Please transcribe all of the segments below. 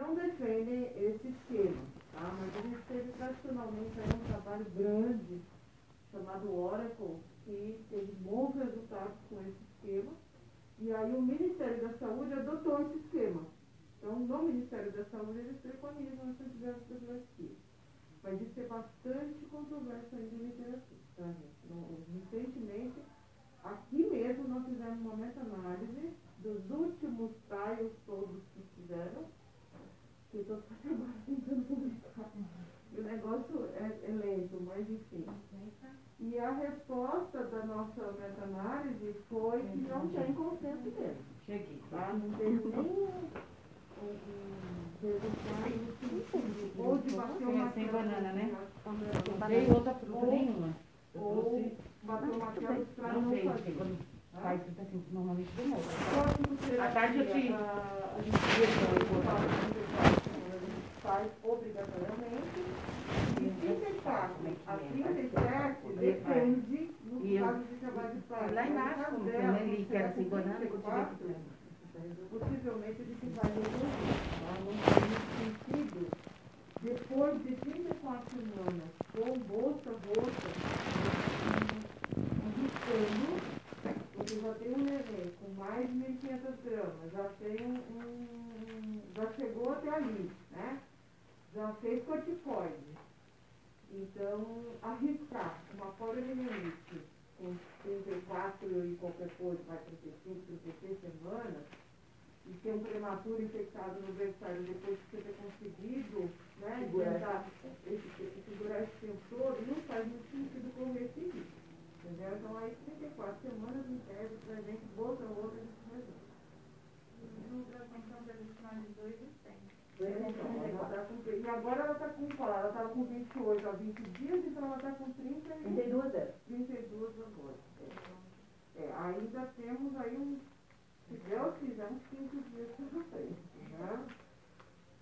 não defendem esse esquema, tá? mas a gente teve tradicionalmente um trabalho grande chamado Oracle, que teve bons resultados com esse esquema, e aí o Ministério da Saúde adotou esse esquema. Então, no Ministério da Saúde, eles preconizam essa diversidade Mas isso é bastante controverso ainda em literatura, tá, recentemente, aqui mesmo, nós fizemos uma meta-análise dos últimos trials todos que fizeram, eu estou tentando publicar. O negócio é, é lento, mas enfim. E a resposta da nossa meta-análise foi que não tem consenso mesmo. Cheguei. Tá? Não tem nem ou de bater uma sem banana, né? Tem outra fruta nenhuma. Ou bater uma tela para não fazer. Faz isso assim, normalmente de novo. À tarde eu te... A gente faz obrigatoriamente. E 34 a 37 depende no caso de trabalho de parto. Lá embaixo, como tem ali, que era sem banana, possivelmente ele vai reduzir, não tem sentido, depois de 34 semanas, com bolsa bolsa, arriscando, porque já tem um neném com mais de 1.500 gramas, já tem um, um, já chegou até ali, né? Já fez corticoide. Então, arriscar uma poliomielite com 34 e qualquer coisa, vai 35, 36 semanas, e ter um prematuro infectado no berçário depois de você ter conseguido né, segurar, esse, segurar esse tempo todo, não faz muito sentido correr esse risco. Entendeu? Então aí 34 semanas em tese para a gente, outra ou outra, a gente resolve. No ultrassom da gente Então, e agora ela está com qual? Ela estava com 28 há 20 dias, então ela está com 30 e... 32 é. 32 agora. É, ainda temos aí um se Deus quiser, uns 15 dias para vocês. Né?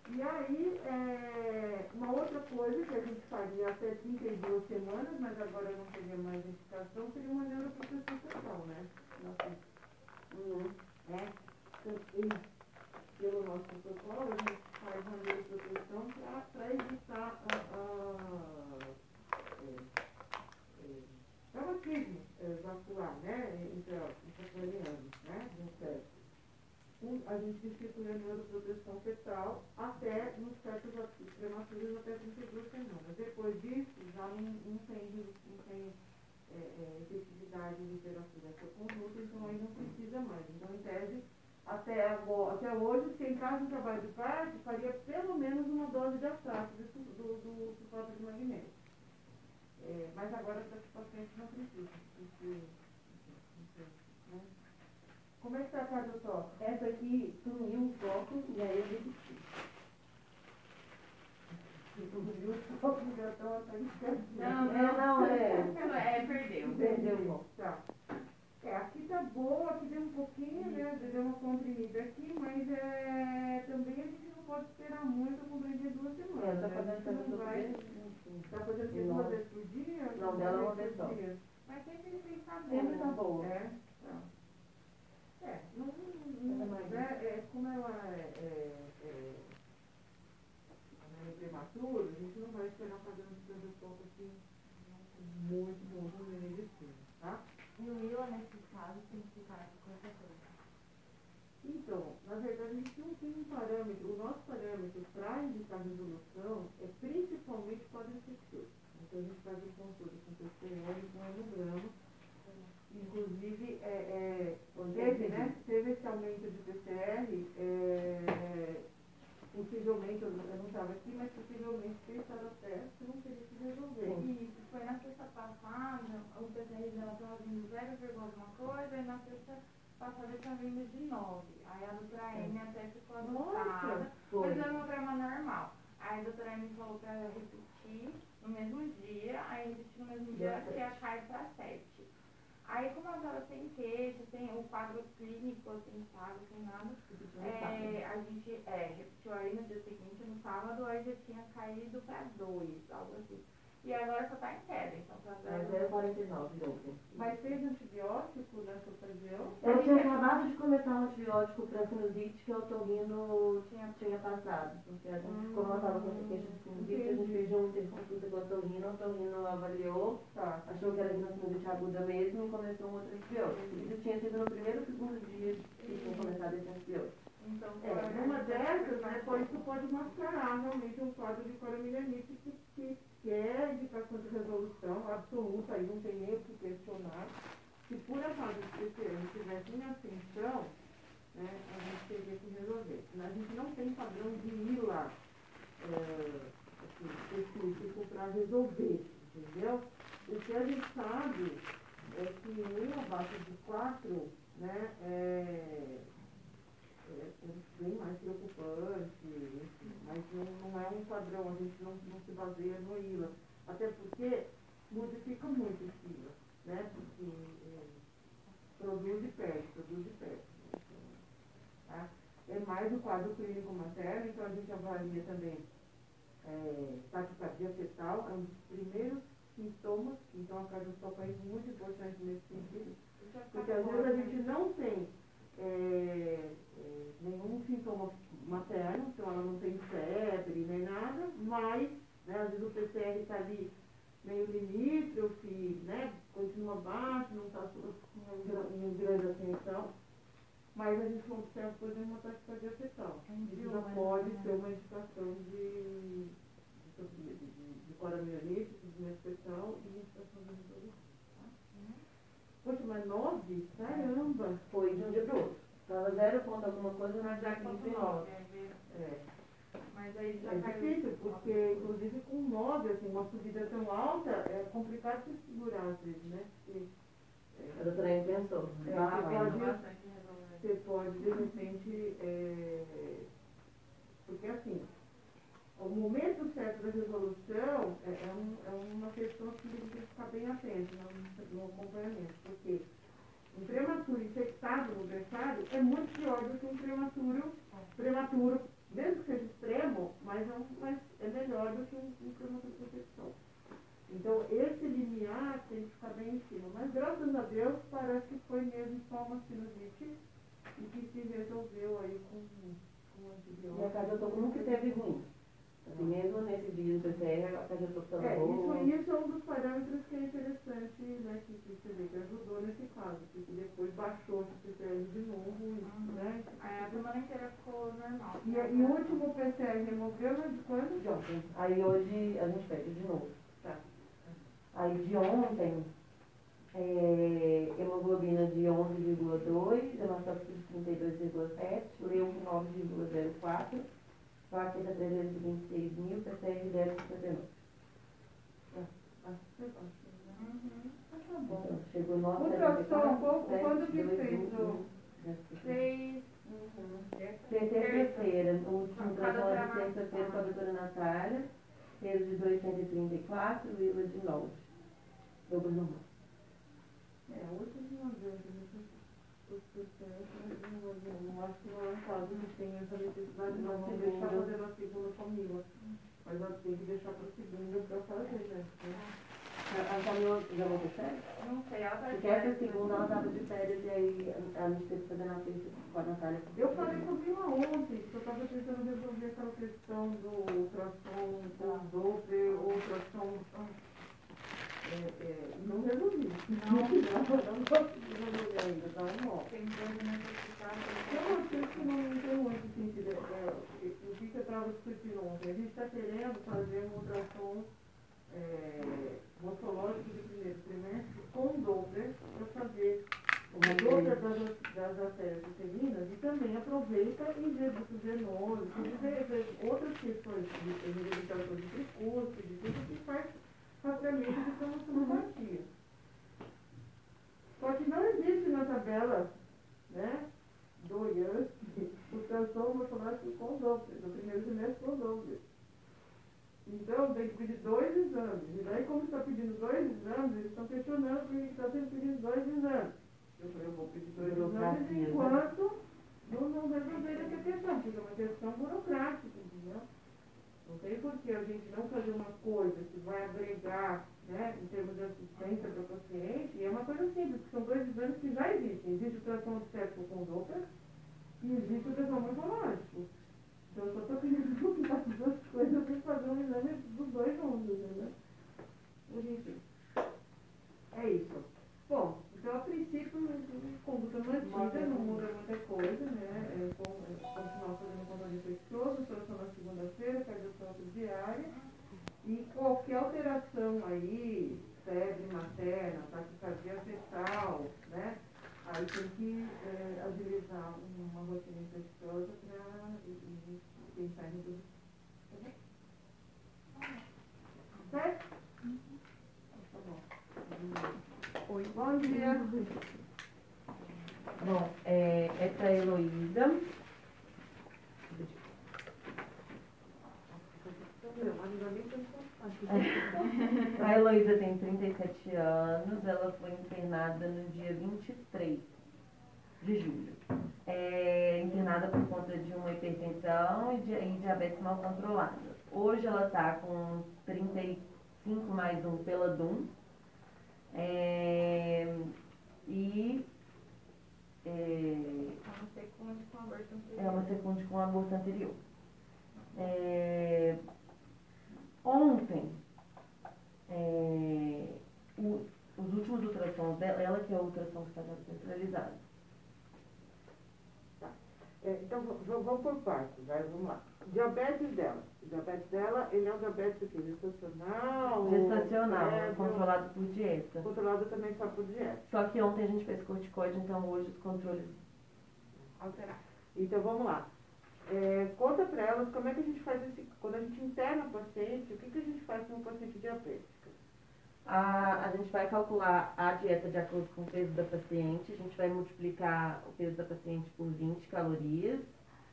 E aí, é, uma outra coisa que a gente faria até 32 semanas, mas agora não teria mais indicação, seria uma neuroproteção total, né? Nossa, uhum. é, então, pelo nosso protocolo, a gente faz uma neuroproteção para evitar a, a, é, é, traumatismo é, vascular, né? Intracraniano né, no cérebro. A gente distribui a neuroproteção fetal até nos fetos prematuros até 32 semanas. Depois disso, já não, não tem, não tem é, é, efetividade em literatura essa conduta, então aí não precisa mais. Então, em tese, até, agora, até hoje, se em caso de trabalho de parto, faria pelo menos uma dose de atrato do, do, do de magnésio. É, mas agora, para os pacientes, não precisa. Porque, né? Como é que está a casa do toque? Essa aqui sumiu um toque e aí eu desisti. Sumiu o toque, já estão até Não, não, não, é. É, perdeu. Perdeu o toque. Tá. É, aqui tá boa, aqui deu um pouquinho, né? Deu uma comprimida aqui, mas é, também a gente não pode esperar muito compreender duas semanas. É, tá né? fazendo não vai. Tá fazendo duas vezes por dia? Não, dela uma vez só. Mas sempre ele tem que estar Sempre tá boa. É, tá. É, não, não, não é, é, como ela é, é, é, é prematuro, a gente não vai esperar fazer um transtorno assim muito bom no medicina, tá? E o ILA, nesse caso, tem que ficar com essa coisa. Então, na verdade, a gente não tem um parâmetro. O nosso parâmetro para indicar resolução é principalmente quadriflexor. Então, a gente faz o controle com PCR e com hemograma Inclusive, é, é, teve, né, teve esse aumento de PCR, é, possivelmente, eu não estava aqui, mas possivelmente pensaram até que não teria que resolver. Isso, foi na sexta passada, o PCR dela estava vindo 0, alguma coisa, e na sexta passada estava vindo de 9. Aí a doutora M até ficou assustada, mas é uma grama normal. Aí a doutora M falou para repetir no mesmo dia, aí repetir no mesmo dia, que ia cair para 7. Aí, como ela estava sem queixa, sem o quadro clínico, assim, sabe, sem nada, é, a gente é, repetiu aí no dia seguinte, no sábado, aí já tinha caído para dois, algo assim. E agora só tá em queda, então tá É dando. 0,49 de ontem. Mas fez antibiótico nessa ocasião? Eu tinha acabado de começar um antibiótico para sinusite que o otorrino tinha, tinha passado. Porque a gente, como ela estava com essa queixa de sinusite, a gente fez uma interconsulta com o otorrino, o otorrino avaliou, Tá. achou que era de uma sinusite aguda mesmo e começou um outro antibiótico. Isso tinha sido no primeiro ou segundo dia que tinha começado esse antibiótico. Então, É, numa dessas, né, pode, isso pode mascarar realmente um quadro de coronilhanite que, que, que é indicação de resolução absoluta, aí não tem nem o que questionar. Se por acaso esse ano tivesse em ascensão, né, a gente teria que resolver. A gente não tem padrão de ir lá é, assim, específico para resolver, entendeu? O que a gente sabe é que um abaixo de 4, né, é, é, é bem mais preocupante, mas não, não é um padrão, a gente não, não se baseia no ILA. Até porque modifica muito o ILA, né? Porque é, produz e perde, produz e perde. né? Então, tá? É mais o quadro clínico materno, então a gente avalia também é, taquicardia fetal, é um dos primeiros sintomas, então a cardioscopia é muito importante nesse sentido. Porque às vezes a gente não tem é, é, nenhum sintoma materno, então ela não tem febre nem nada, mas né, às vezes o PCR está ali meio limítrofe, né, continua baixo, não está em grande ascensão, mas a gente não observa, por exemplo, uma taquicardia fetal. Isso já pode ser uma indicação de, de, de, de, de coronarianite, de menstruação e indicação de resolução. Poxa, mas nove? Caramba! Foi de um dia para o outro. Estava zero ponto alguma coisa, mas já Já 15 continuou, nove. né, ver- É, Mas aí já é caiu. difícil, porque inclusive com nove, assim, uma subida tão alta, é complicado de segurar às vezes, né? Porque A doutora Anne pensou. É, Ah, você pode- você pode, de repente, é, porque assim, o momento certo da resolução é, é um- é uma questão que tem que ficar bem atento no, no acompanhamento, porque um prematuro infectado no berçário é muito pior do que um prematuro, prematuro, mesmo que seja extremo, mas é, um, mas é melhor do que um, um prematuro de infecção. Então, esse limiar tem que ficar bem em cima. Mas, graças a Deus, parece que foi mesmo só uma sinusite e que se resolveu aí com, com antibiótico. E a cardiotocina nunca teve ruim. Assim, mesmo nesse dia do PCR, a cardiotocina É, boa. isso, isso é um dos parâmetros que é interessante, né, que, que você vê que ajudou nesse caso, porque depois baixou esse PCR de novo, Uhum. né? Aí a semana inteira ficou normal. E, e o último PCR removeu, mas de quando? De ontem. Aí hoje a gente pede de novo. Tá. Aí de ontem, é, hemoglobina de 11,2, hemastócrito de 32,7, leu 9,04, plaqueta 326 mil, PCR 0,59. Ah, né? Uhum. Ah, tá bom. Então, chegou 9,74. Ultrassom, qual- quando que 10, fez 2, o- 21. Seis. Terça-feira, o último doutora de terça-feira com a doutora Natália, peso de 234, vírgula de 9. Dobro normal. É, não adianta, né? Os processos, não não acho que não é um caso que tem essa necessidade, não vamos deixar fazer na segunda família. Mas ela tem que deixar para segunda para fazer, né? A a Camila já voltou férias? Não sei, ela tá Porque essa segunda ela estava de férias e aí a a gente teve que fazer na terça com a. Eu falei com a Vila ontem, que eu estava tentando resolver aquela questão do ultrassom, do Doppler, ultrassom. É, é, não resolvi. Não. não, não resolver ainda, tá um ó. Tem coisa necessitada. Eu achei que não tem muito sentido. É, é, o que eu estava discutindo ontem? A gente está querendo fazer um ultrassom é, morfológico de primeiro trimestre com Doppler para fazer o Doppler das, das artérias uterinas e também aproveita e vê venose, e vê, outras questões de reabilitação de tricúspide, de tudo que faz rastreamento de cromosomopatia. Só que não existe na tabela, né, do IANSP, o transtorno morfológico com Doppler, no primeiro semestre com Doppler. Então, tem que pedir dois exames. E daí, como está pedindo dois exames, eles estão questionando porque está sendo pedido dois exames. Eu falei, eu vou pedir dois exames né? enquanto não, não resolver essa questão, porque é uma questão burocrática, entendeu? Não tem por que a gente não fazer uma coisa que vai agregar, né, em termos de assistência para o paciente, e é uma coisa simples, porque são dois exames que já existem. Existe o tração obstétrico com Doppler e existe o tração morfológico. Então eu só estou querendo juntar as duas coisas e fazer um exame dos dois juntos, né? Enfim. É isso. Bom, então a princípio, conduta mantida, não muda muita coisa, né? É, é, continuar fazendo controle solução na segunda-feira, cardioterapia diária. E qualquer alteração aí, febre materna, taquicardia fetal, né? Aí tem que é, agilizar uma rotina infecciosa para pensar em tudo. Certo? Tá bom. Oi. Bom dia. Bom, é, essa é a Heloísa. A Heloísa tem 37 anos, ela foi internada no dia 23 de julho. É internada por conta de uma hipertensão e, de, e diabetes mal controlada. Hoje ela está com 35 mais um pela DUM. É, e é, É uma secunde com aborto anterior. é uma secunde com aborto anterior. É, ontem, é, o- os últimos ultrassons dela, ela que é o ultrassom que está centralizado. É, então, v- v- vamos por partes, vai, vamos lá. Diabetes dela. O diabetes dela, ele é um diabetes aqui, gestacional? Gestacional, prévio, controlado por dieta. Controlado também só por dieta. Só que ontem a gente fez corticoide, então hoje os controles. Alterar. Então, vamos lá. É, conta para elas como é que a gente faz esse... Quando a gente interna o paciente, o que, que a gente faz com o paciente diabético? A, a gente vai calcular a dieta de acordo com o peso da paciente, a gente vai multiplicar o peso da paciente por 20 calorias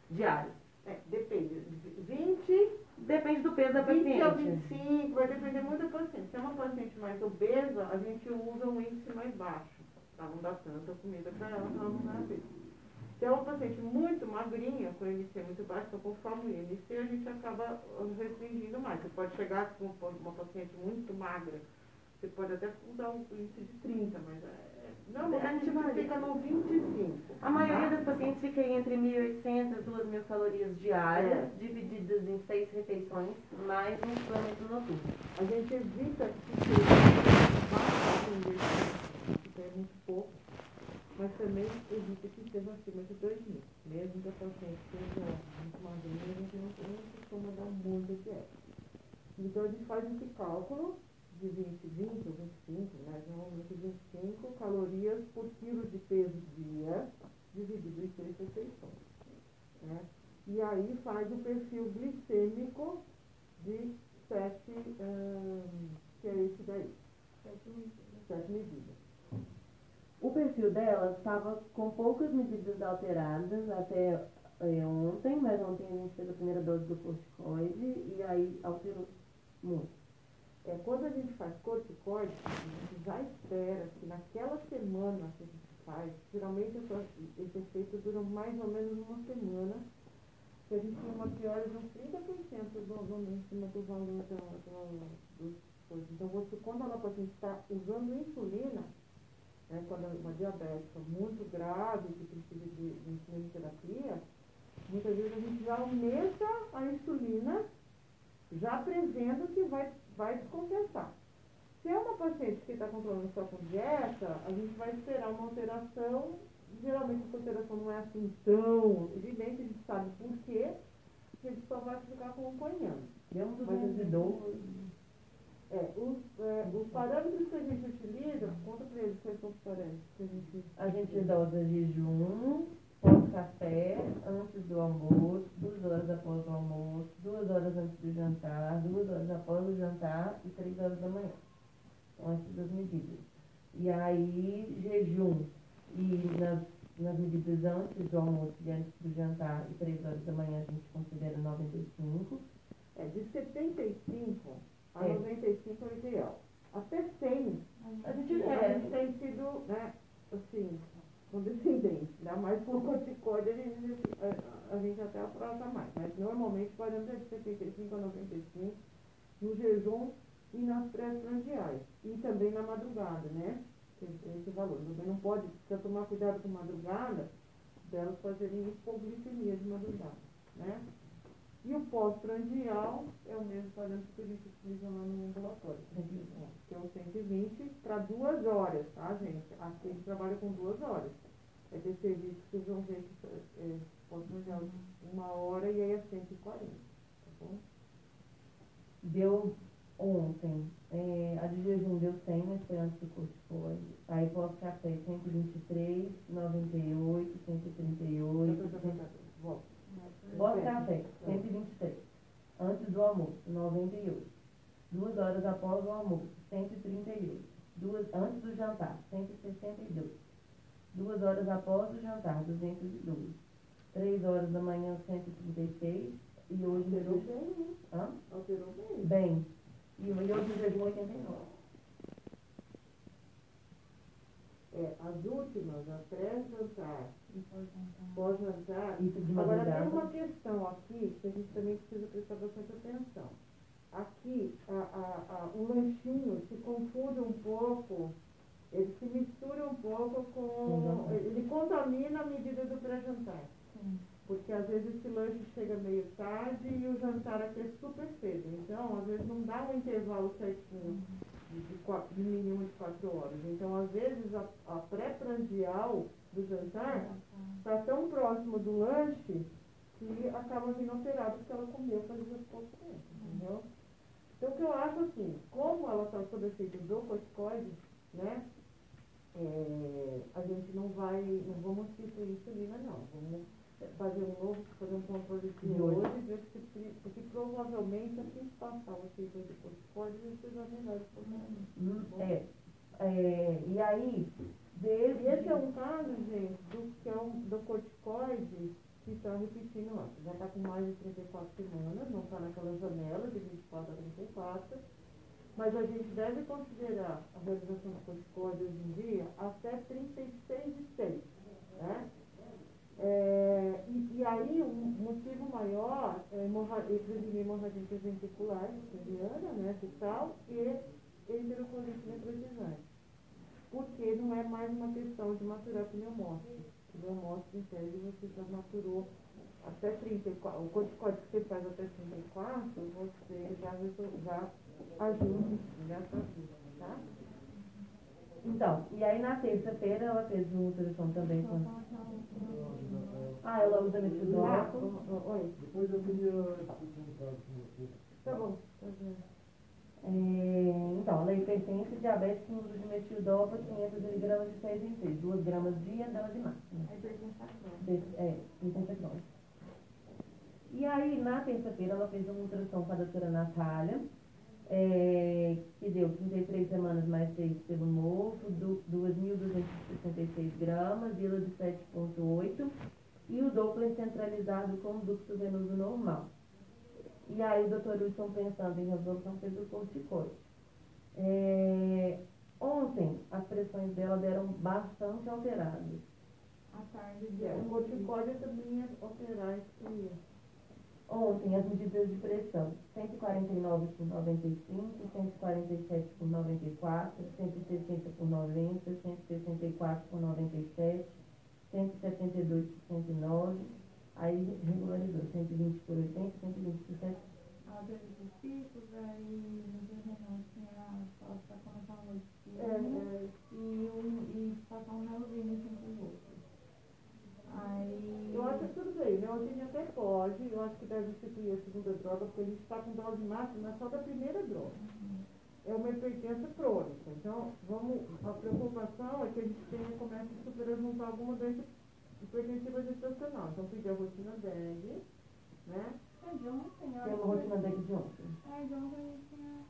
diárias. É, depende. 20, Depende do peso da 20 ou paciente. 25, vai depender muito da paciente. Se é uma paciente mais obesa, a gente usa um índice mais baixo, para não dar tanta comida para ela, para não dar peso. Se é uma paciente muito magrinha, com IMC muito baixo, então conforme o IMC, a gente acaba restringindo mais. Você pode chegar com uma paciente muito magra, você pode até usar um índice de 30, mas é, normalmente a gente fica no 25. A maioria tá? das pacientes fica entre 1.800 e 2.000 calorias diárias, É. divididas em seis refeições, mais um suplemento noturno. A gente evita que seja é muito pouco, mas também evita que seja acima de 2 mil. Mesmo que a paciente seja muito magrinha, a gente não, não costuma dar muita dieta. Então a gente faz esse cálculo de 20, 20 ou 25, né? Normalmente 25 calorias por quilo de peso dia, dividido em seis refeições. Né? E aí faz o perfil glicêmico de sete, ahn, que é esse daí, Sete medidas. sete medidas. O perfil dela estava com poucas medidas alteradas até eh, ontem, mas ontem a gente fez a primeira dose do corticoide e aí alterou muito. É, quando a gente faz corticoide, a gente já espera que naquela semana que a gente faz, geralmente esse efeito dura mais ou menos uma semana, que a gente tem uma piora de uns 30% do, do, cima do valor da, dos coisas. Então, você, quando a paciente está usando insulina, né, quando é uma diabética muito grave, que precisa de, de insulinoterapia, muitas vezes a gente já aumenta a insulina, já prevendo que vai, vai descompensar. Se é uma paciente que está controlando só com dieta, a gente vai esperar uma alteração. Geralmente essa alteração não é assim tão evidente, a gente sabe por quê, a gente só vai ficar acompanhando. Demos o Mas. É, os, é, os parâmetros que a gente utiliza, conta para eles quais são os parâmetros que a gente A gente dosa jejum, pós-café, antes do almoço, duas horas após o almoço, duas horas antes do jantar, duas horas após o jantar e três horas da manhã. São essas as medidas. E aí, jejum e nas, nas medidas antes do almoço e antes do jantar e três horas da manhã a gente considera 95. É, de 75 a É. 95 é o ideal. Até 100, A gente a é, gente tem sido, né, assim, condescendente. Ainda mais com o corticóide, a gente, a, a gente até aproxa mais. Mas normalmente o parâmetro é de 75 a 95 no jejum e nas pré-prandiais. E também na madrugada, né? Esse valor. Também não pode, precisa tomar cuidado com madrugada, delas fazerem hipoglicemia de madrugada, né? E o pós-prandial é o mesmo parâmetro que a gente utiliza lá no ambulatório, que é o 120 para duas horas, tá, gente? A gente trabalha com duas horas. É ter serviço que vocês vão ver que é, pós-prandial uma hora e aí é 140, tá bom? Deu ontem, é, a de jejum deu 100 na esperança do corticoide. Aí pós-café 123, 98, 138. Volta. Pós-café, 123. Antes do almoço, 98. Duas horas após o almoço, 138. Duas, antes do jantar, 162. Duas horas após o jantar, 212. Três horas da manhã, 136. E hoje Alterou bem? Alterou bem. Bem. E hoje o jejum 89. É, as últimas, a pré-jantar, pós-jantar. Agora tem uma questão aqui que a gente também precisa prestar bastante atenção. Aqui, a, a, a, o lanchinho se confunde um pouco, ele se mistura um pouco com. Uhum. Ele contamina a medida do pré-jantar. Porque às vezes esse lanche chega meio tarde e o jantar aqui é super cedo. Então, às vezes não dá um intervalo certinho de, de, de mínimo de quatro horas. Então, às vezes a, a pré-prandial do jantar está tão próximo do lanche que acaba vindo alterado porque ela comeu fazia pouco tempo, entendeu? Então, o que eu acho assim, como ela está sob efeito do corticoide, né? é, a gente não vai, não vamos substituir insulina não, vamos fazer um novo, fazer um controle de hoje, ver se, porque provavelmente assim que passar o efeito do corticoide, a gente seja melhor Hum, É. É, e aí, desde. E esse é um caso, gente, do, que é um, do corticoide que está repetindo lá. Já está com mais de 34 semanas, não está naquela janela de 24 a 34. Mas a gente deve considerar a realização do corticoide hoje em dia até 36 de 6. Né? É, e, e aí, um motivo maior é é prevenir hemorragia interventricular, italiana, né, fetal, e enterocolite necrotizante porque não é mais uma questão de maturar pneumócito. Pneumócito, em você já maturou até 34, o corticóide que você faz até 34, você já, já ajuda nessa vida, tá? Então, e aí na terça-feira ela fez uma ultrassom também com. Ah, ela usa Ah, metidolato. o- o- Oi, Depois eu queria perguntar com você. tá bom. tá bom. É, então, ela é hipertensa diabetes com uso de metildopa 500 miligramas de 6 em 6. 2 gramas dia, dose máxima. Aí pergunta agora. Desse- É, hipertensa crônica. E aí, na terça-feira, ela fez uma ultrassom com a doutora Natália, é, que deu 33 semanas mais 6 pelo du- 2.266 gramas, vila de 7,8 e o Doppler centralizado com ducto venoso normal. E aí, o doutor Wilson, pensando em resolução, fez o corticoide. É, ontem, as pressões dela deram bastante alteradas. À tarde de O corticóide também é alterar isso. Ontem, as medidas de pressão, 149 por 95, 147 por 94, 160 por 90, 164 por 97, 172 por 109, aí regularizou, 120 por 80, 120 por 70. Ela teve os picos, aí no dia renal tinha ela está começando a noite É, é, e, um, e passar um melzinho assim com o outro. Eu acho que tudo bem, né? Hoje a gente até pode, eu acho que deve instituir a segunda droga, porque a gente está com dose máxima só da primeira droga. É uma hipertensa crônica. Então, vamos, a preocupação é que a gente tenha, comece a superar alguma doença hipertensiva gestacional. Então, pedir a rotina DEG, né? É de ontem, Tem uma rotina deck de ontem. É de ontem tinha.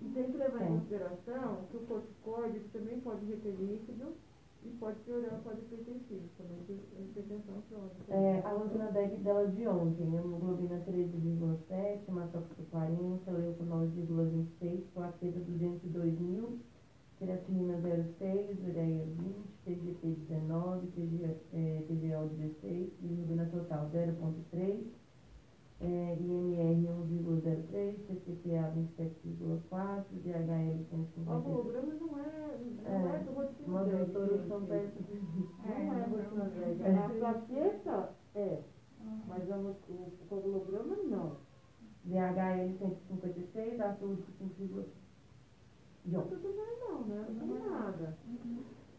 E tem que levar em consideração que o corticoide ele também pode reter líquido e pode piorar o quadro hipertensivo, também tem hipertensão crônica. É, a rotina deck dela de ontem, hemoglobina 13,7, hematócrito 40, leuco 9,26, plaqueta 202 mil, creatinina 0,6, ureia 20, TGP 19, TG, é, TGO 16, bilirrubina total 0,3, é, IMR 1,03, HPA 27,4, DHL 156. Algograma não é, não É, é do são perto de Não é rotina dez. É. A plaqueta é, mas a, o, o não. DHL 156, açúcar 5,5. Não, não, né? Não tem nada.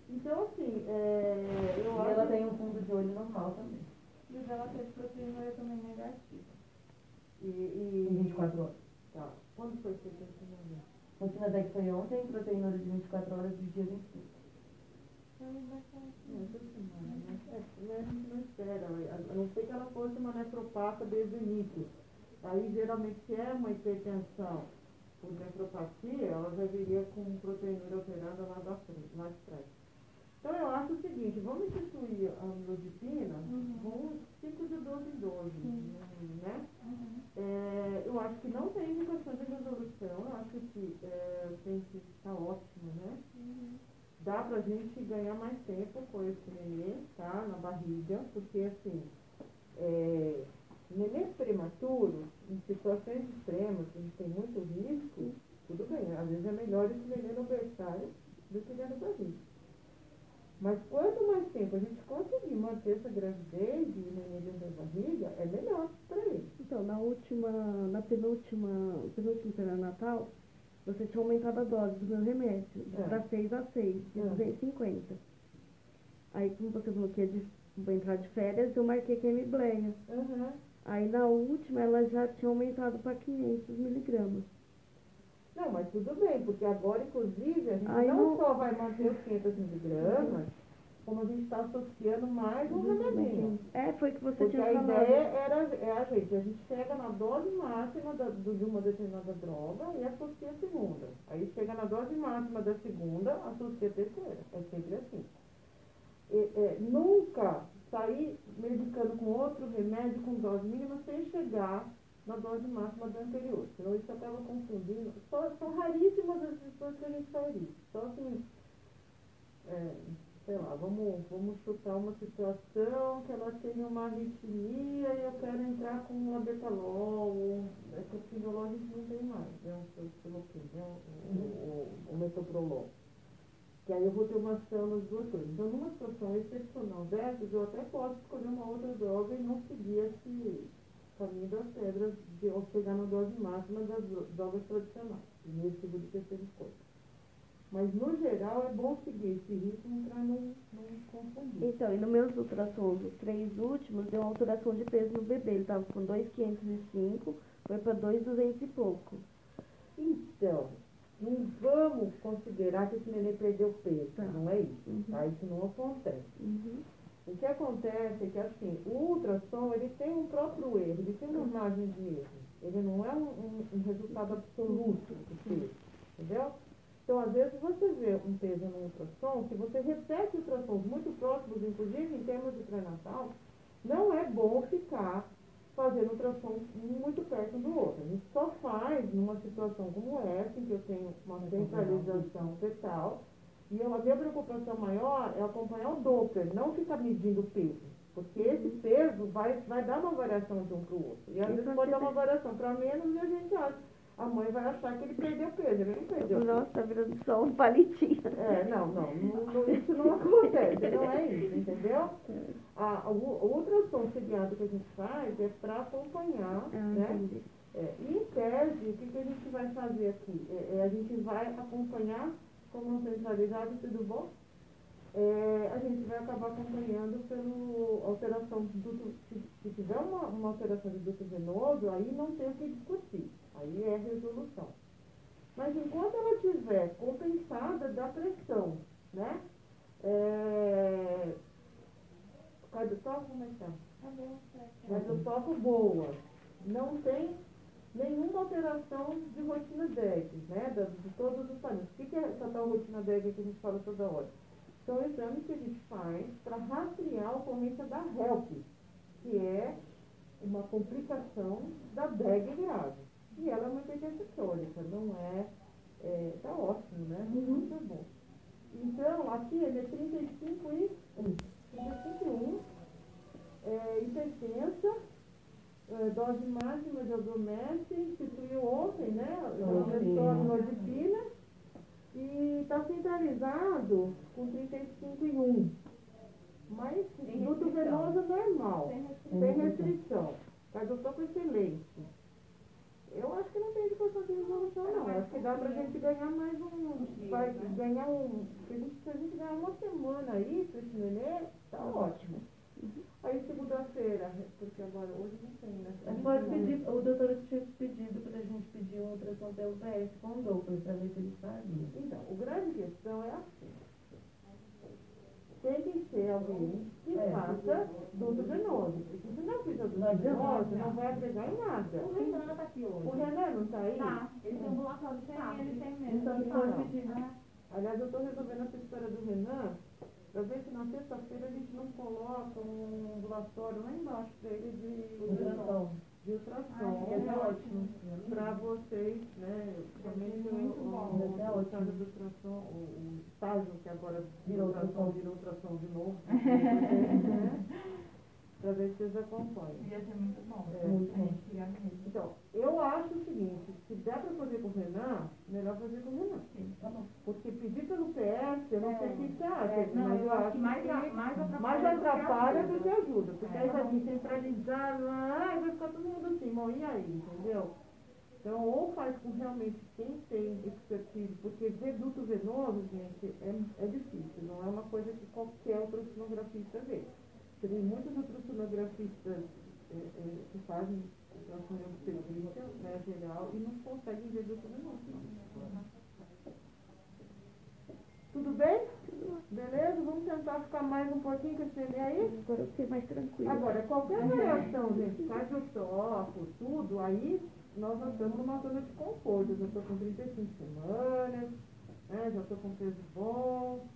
Então, assim, é, eu E acho... ela tem um fundo de olho normal também. Mas ela teve proteína também negativa. E, Em e, 24 horas. tá. Quando foi feita essa semana? Rotina DEC foi ontem, proteína de 24 horas do dia 25. É, essa semana, né? É, mas não espera, a não ser que ela fosse uma nefropata desde o início. Aí, geralmente, se é uma hipertensão por nefropatia, ela já viria com proteína alterada lá da frente, lá de trás. Então, eu acho o seguinte, vamos instituir a amlodipina com um ciclo de 12 em 12, né? É, eu acho que não tem indicação de resolução, eu acho que é, tem que estar ótimo, né? Dá pra gente ganhar mais tempo com esse nenê, tá? Na barriga, porque assim, é, nenês prematuros, em situações extremas, que a gente tem muito risco, tudo bem, às vezes é melhor esse nenê no berçário do que dentro da barriga. Mas quanto mais tempo a gente conseguir manter essa gravidez e dentro da barriga, é melhor para ele. Então, na última, na penúltima, penúltimo pré-natal, você tinha aumentado a dose do meu remédio, É. para 6 a 6, de É. 250. Aí, como você falou que ia de, entrar de férias, eu marquei que é Mibleia. Uhum. Aí, na última, ela já tinha aumentado para 500 miligramas. Não, mas tudo bem, porque agora, inclusive, a gente Ai, não, não- só vai manter os 500 miligramas, como a gente está associando mais um remedinho. É, foi o que você Porque tinha a falado. ideia era, é a gente, a gente chega na dose máxima da- de uma determinada droga e associa a segunda. Aí chega na dose máxima da segunda, associa a terceira. É sempre assim. E, é, nunca sair medicando com outro remédio com dose mínima sem chegar na dose máxima do anterior. Senão isso acaba confundindo. Só, são raríssimas as pessoas que a gente faz isso. Só assim, é, sei lá, vamos, vamos chutar uma situação que ela tenha uma arritmia e eu quero entrar com um abetalol, é que o pindolol a gente não tem mais, né? O, né? o, o, o metoprolol. Que aí eu vou ter uma nas duas coisas. Então, numa situação excepcional dessas, eu até posso escolher uma outra droga e não seguir esse caminho das pedras de eu chegar na dose máxima das dro- drogas tradicionais. Primeiro, segundo e terceiro escolha. Mas, no geral, é bom seguir esse ritmo para não, não confundir. Então, e nos meus ultrassons, os três últimos, deu uma alteração de peso no bebê. Ele tava com 2,505, foi para 2,200 e pouco. Então, não vamos considerar que esse neném perdeu peso, Tá. não é isso, Uhum. tá? Isso não acontece. Uhum. O que acontece é que, assim, o ultrassom, ele tem um próprio erro, ele tem uma margem de erro. Ele não é um, um- um resultado absoluto do peso, entendeu? Então, às vezes, você vê um peso no ultrassom, se você repete ultrassons muito próximos, inclusive em termos de pré-natal, não é bom ficar fazendo ultrassom muito perto do outro. A gente só faz numa situação como essa, em que eu tenho uma centralização fetal, e eu- a minha preocupação maior é acompanhar o Doppler, não ficar medindo o peso. Porque esse peso vai, vai dar uma variação de um para o outro. E às Isso vezes pode dar uma variação para menos e a gente acha. A mãe vai achar que ele perdeu peso, ele não perdeu peso. Nossa, virando só um palitinho. É, não, não, não, isso não acontece, não é isso, entendeu? A, o, o ultrassom seriado que a gente faz é para acompanhar, Ah, né? entendi. É, e em tese, o que, que a gente vai fazer aqui? É, é, a gente vai acompanhar, como centralizado, tudo bom? É, a gente vai acabar acompanhando pela alteração do duto, se, se tiver uma, uma alteração de duto venoso, aí não tem o que discutir, aí é resolução. Mas enquanto ela estiver compensada da pressão, né? É, cardiotop, como é que tá? Tá bom. Mas eu toco boa. Não tem nenhuma alteração de rotina DEG, né? De, todos os parâmetros. O que é essa tal rotina DEG que a gente fala toda hora? São exames que a gente faz para rastrear a ocorrência da HELP, que é uma complicação da DEG grave. E ela é uma hipertensão crônica, não é, é. Tá ótimo, né? Muito bom. Então, aqui ele é 35 e 1. 35 e 1 é, eh, dose máxima de Aldomeste, instituiu ontem, né? Nordipina. A Nordipina. E está centralizado com 35 e 1. Mas restrição. venoso normal, Sem restrição. sem restrição. Mas eu estou com excelência. Eu acho que não tem indicação de resolução, não. Acho que dá pra gente ganhar mais um. Vai ganhar um. Se a gente, a ganhar uma semana aí pra esse nenê, tá ótimo. Aí segunda-feira, porque agora hoje não tem, né? Mas pode pedir, o doutor tinha pedido pra gente pedir uma ultrassom pelo PS com o Douglas, pra ver se ele fazia. Então, o grande questão é assim. Tem que ser alguém que É. faça duto venoso. Porque se não fizer duto venoso, não. vai agregar em nada. O Renan tá aqui O hoje. Renan não tá aí? Tá, ele tem ambulatório sem ele tem mesmo. Então, ele pode pedir. Ah, Aliás, eu estou resolvendo essa história do Renan para ver se na sexta-feira a gente não coloca um ambulatório lá embaixo para ele de Ultrassom. de ultrassom. Ah, é ótimo. Para vocês, né? Somente Muito o, bom. o, É o ultrassom, o, o estágio que agora Virou ultrassom. virou ultrassom de novo. né? Para ver se vocês acompanham. Ia ser muito bom. É. Muito bom. Então, eu acho o seguinte, se der para fazer com o Renan, melhor fazer com o Renan. Tá bom. Porque pedir pelo PS, eu não sei o que você acha, É, não, mas eu acho que mais, a- mais atrapalha. mais do que atrapalha do que ajuda. Porque É, aí tá vai bom. vir centralizado, ai, vai ficar todo mundo assim, bom, e aí, entendeu? Então, ou faz com realmente quem tem expertise, porque ver duto venoso, gente, é, é difícil, não é uma coisa que qualquer ultrassonografista vê. Tem muitos ultrassonografistas é, é, que fazem de obstetrícia, né, geral, e não conseguem ver venoso. não. Tudo bem? Beleza? Vamos tentar ficar mais um pouquinho com esse neném aí? Agora eu fiquei mais tranquila. Agora, qualquer variação, gente, cardiotoco, tudo, aí nós estamos numa zona de conforto. Eu já estou com 35 semanas, né, já estou com peso bom.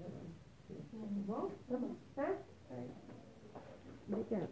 É, Tá bom? Tá bom. Certo? Obrigada.